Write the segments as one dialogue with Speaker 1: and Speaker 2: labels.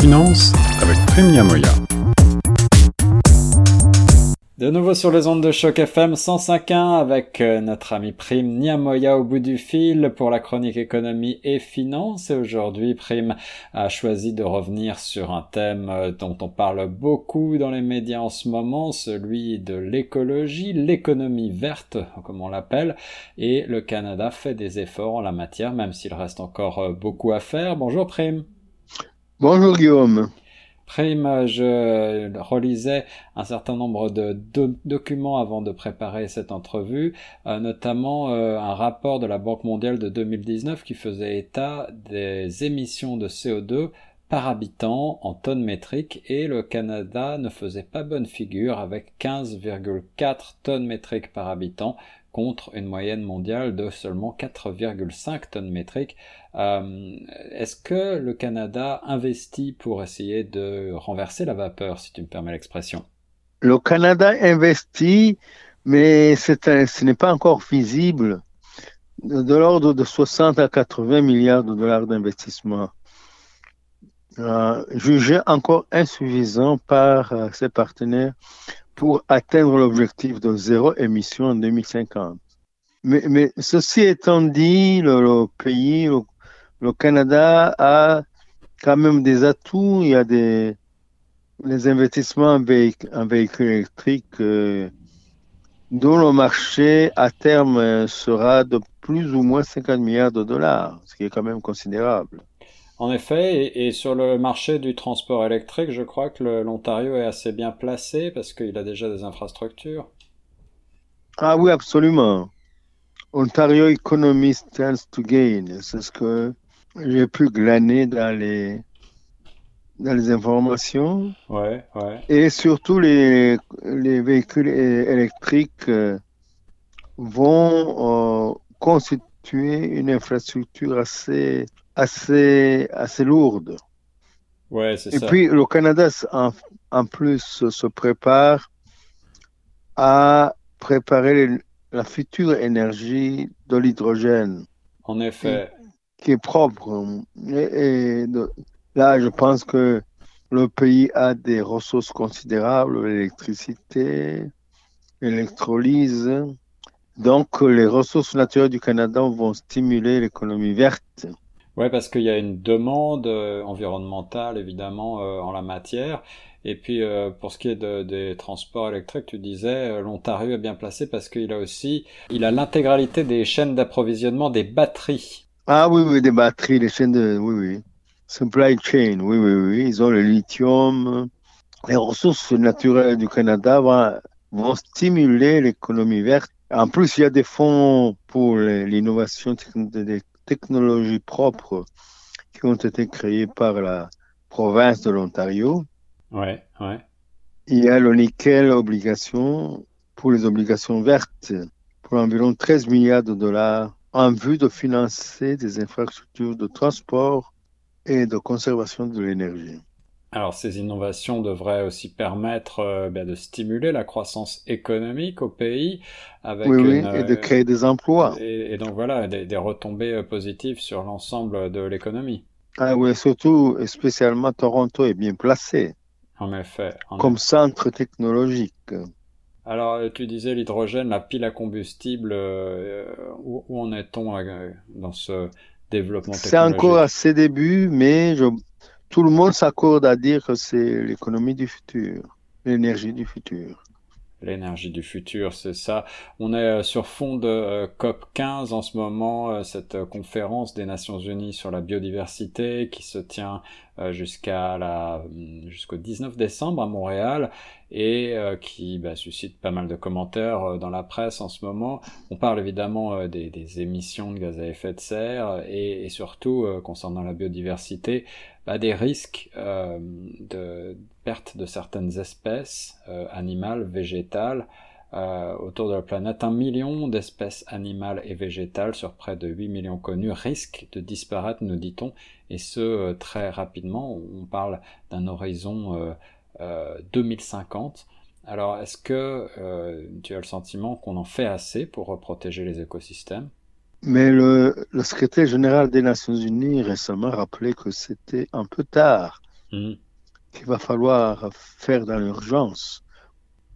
Speaker 1: finance avec Prime Niamoya.
Speaker 2: De nouveau sur les ondes de choc FM 105.1 avec euh, notre ami Prime Niamoya au bout du fil pour la chronique économie et finance. Et aujourd'hui, Prime a choisi de revenir sur un thème euh, dont on parle beaucoup dans les médias en ce moment, celui de l'écologie, l'économie verte, comme on l'appelle. Et le Canada fait des efforts en la matière, même s'il reste encore euh, beaucoup à faire. Bonjour Prime.
Speaker 3: Bonjour Guillaume.
Speaker 2: Prime, je relisais un certain nombre de, documents avant de préparer cette entrevue, euh, notamment euh, un rapport de la Banque mondiale de 2019 qui faisait état des émissions de CO2 par habitant en tonnes métriques et le Canada ne faisait pas bonne figure avec 15,4 tonnes métriques par habitant contre une moyenne mondiale de seulement 4,5 tonnes métriques. Euh, est-ce que le Canada investit pour essayer de renverser la vapeur, si tu me permets l'expression?
Speaker 3: Le Canada investit, mais ce n'est pas encore visible, de, l'ordre de 60 à 80 milliards de dollars d'investissement. Euh, jugé encore insuffisant par euh, ses partenaires pour atteindre l'objectif de zéro émission en 2050. Mais, mais ceci étant dit, le, pays, le, Canada a quand même des atouts. Il y a des les investissements en, véhicules électriques euh, dont le marché à terme sera de plus ou moins 50 milliards de dollars, ce qui est quand même considérable.
Speaker 2: En effet, et, sur le marché du transport électrique, je crois que l'Ontario est assez bien placé parce qu'il a déjà des infrastructures.
Speaker 3: Ah oui, absolument. Ontario Economy stands to gain. C'est ce que j'ai pu glaner dans les, dans les informations.
Speaker 2: Ouais, ouais.
Speaker 3: Et surtout, les, les véhicules électriques euh, vont euh, constituer une infrastructure assez assez, assez lourde.
Speaker 2: Ouais, c'est
Speaker 3: Et puis le Canada, en, plus, se prépare à préparer la future énergie de l'hydrogène.
Speaker 2: En effet.
Speaker 3: Qui est propre. Et, là, je pense que le pays a des ressources considérables, l'électricité, l'électrolyse. Donc, les ressources naturelles du Canada vont stimuler l'économie verte.
Speaker 2: Oui, parce qu'il y a une demande euh, environnementale, évidemment, euh, en la matière. Et puis, euh, pour ce qui est des transports électriques, tu disais, l'Ontario est bien placé parce qu'il a aussi, il a l'intégralité des chaînes d'approvisionnement des batteries.
Speaker 3: Ah oui, oui, des batteries, les chaînes de, oui, oui. Supply chain, oui, oui, oui. Ils ont le lithium. Les ressources naturelles du Canada vont, vont stimuler l'économie verte. En plus, il y a des fonds pour l'innovation technologique technologies propres qui ont été créées par la province de l'Ontario.
Speaker 2: Ouais, ouais.
Speaker 3: Il y a le nickel obligation pour les obligations vertes pour environ 13 milliards de dollars en vue de financer des infrastructures de transport et de conservation de l'énergie.
Speaker 2: Alors ces innovations devraient aussi permettre euh, ben, de stimuler la croissance économique au pays
Speaker 3: avec oui, oui, et de euh, créer des emplois.
Speaker 2: Et, donc voilà, des, retombées euh, positives sur l'ensemble de l'économie.
Speaker 3: Ah oui, surtout, spécialement Toronto est bien placé.
Speaker 2: En effet.
Speaker 3: comme centre technologique.
Speaker 2: Alors tu disais l'hydrogène, la pile à combustible, où, où, en est-on dans ce développement technologique
Speaker 3: C'est encore à ses débuts, mais je tout le monde s'accorde à dire que c'est l'économie du futur, l'énergie du futur.
Speaker 2: L'énergie du futur, c'est ça. On est euh, sur fond de euh, COP 15 en ce moment, euh, cette conférence des Nations Unies sur la biodiversité qui se tient jusqu'à la mm, jusqu'au 19 décembre à Montréal et qui bah, suscite pas mal de commentaires dans la presse en ce moment. On parle évidemment des, des, émissions de gaz à effet de serre et, surtout concernant la biodiversité, bah, des risques de perte de certaines espèces euh, animales, végétales, euh, autour de la planète. Un million d'espèces animales et végétales sur près de 8 millions connues risquent de disparaître, nous dit-on, et ce euh, très rapidement. On parle d'un horizon 2050. Alors, est-ce que tu as le sentiment qu'on en fait assez pour protéger les écosystèmes?
Speaker 3: Mais le, le secrétaire général des Nations Unies récemment rappelé que c'était un peu tard mmh. qu'il va falloir faire dans l'urgence.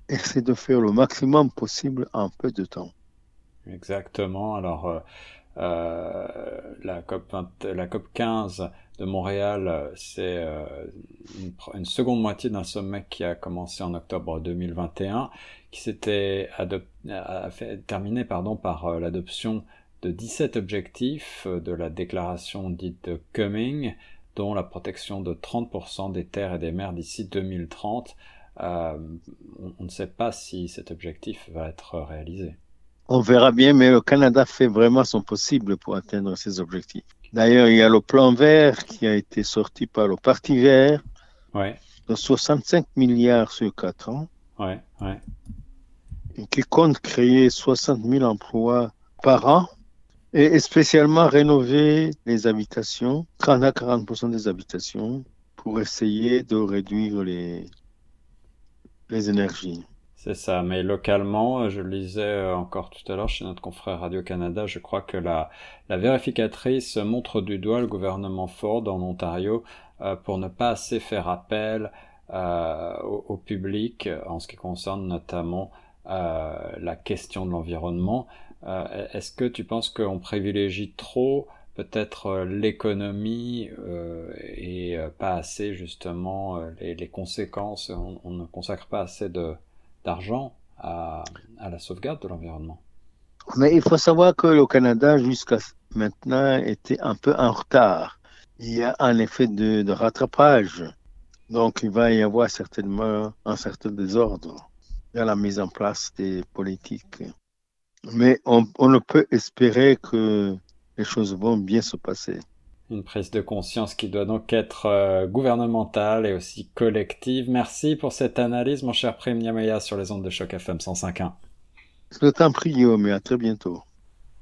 Speaker 3: Et c'est de faire le maximum possible en peu de temps.
Speaker 2: Exactement. Alors, euh, euh, la, COP la COP 15 de Montréal, c'est euh, une, seconde moitié d'un sommet qui a commencé en octobre 2021, qui s'était terminé pardon, par l'adoption de 17 objectifs de la déclaration dite de Cumming, dont la protection de 30% des terres et des mers d'ici 2030. on, ne sait pas si cet objectif va être réalisé.
Speaker 3: On verra bien, mais le Canada fait vraiment son possible pour atteindre ses objectifs. D'ailleurs, il y a le plan vert qui a été sorti par le Parti vert de 65 milliards sur 4 ans.
Speaker 2: Ouais,
Speaker 3: Qui compte créer 60 000 emplois par an et spécialement rénover les habitations, 30 à 40% des habitations, pour essayer de réduire les, les énergies.
Speaker 2: C'est ça, mais localement, je le lisais euh, encore tout à l'heure chez notre confrère Radio-Canada, je crois que la, vérificatrice montre du doigt le gouvernement Ford en Ontario euh, pour ne pas assez faire appel euh, au, public en ce qui concerne notamment la question de l'environnement. Est-ce que tu penses qu'on privilégie trop peut-être l'économie et pas assez justement les conséquences, on, ne consacre pas assez de, d'argent à, la sauvegarde de l'environnement.
Speaker 3: Mais il faut savoir que le Canada, jusqu'à maintenant, était un peu en retard. Il y a un effet de, rattrapage. Donc, il va y avoir certainement un certain désordre dans la mise en place des politiques. Mais on, ne peut espérer que les choses vont bien se passer.
Speaker 2: Une prise de conscience qui doit donc être euh, gouvernementale et aussi collective. Merci pour cette analyse, mon cher Prime Niamaya, sur les ondes de choc FM 105.1.
Speaker 3: Je t'en prie, Guillaume, et à très bientôt.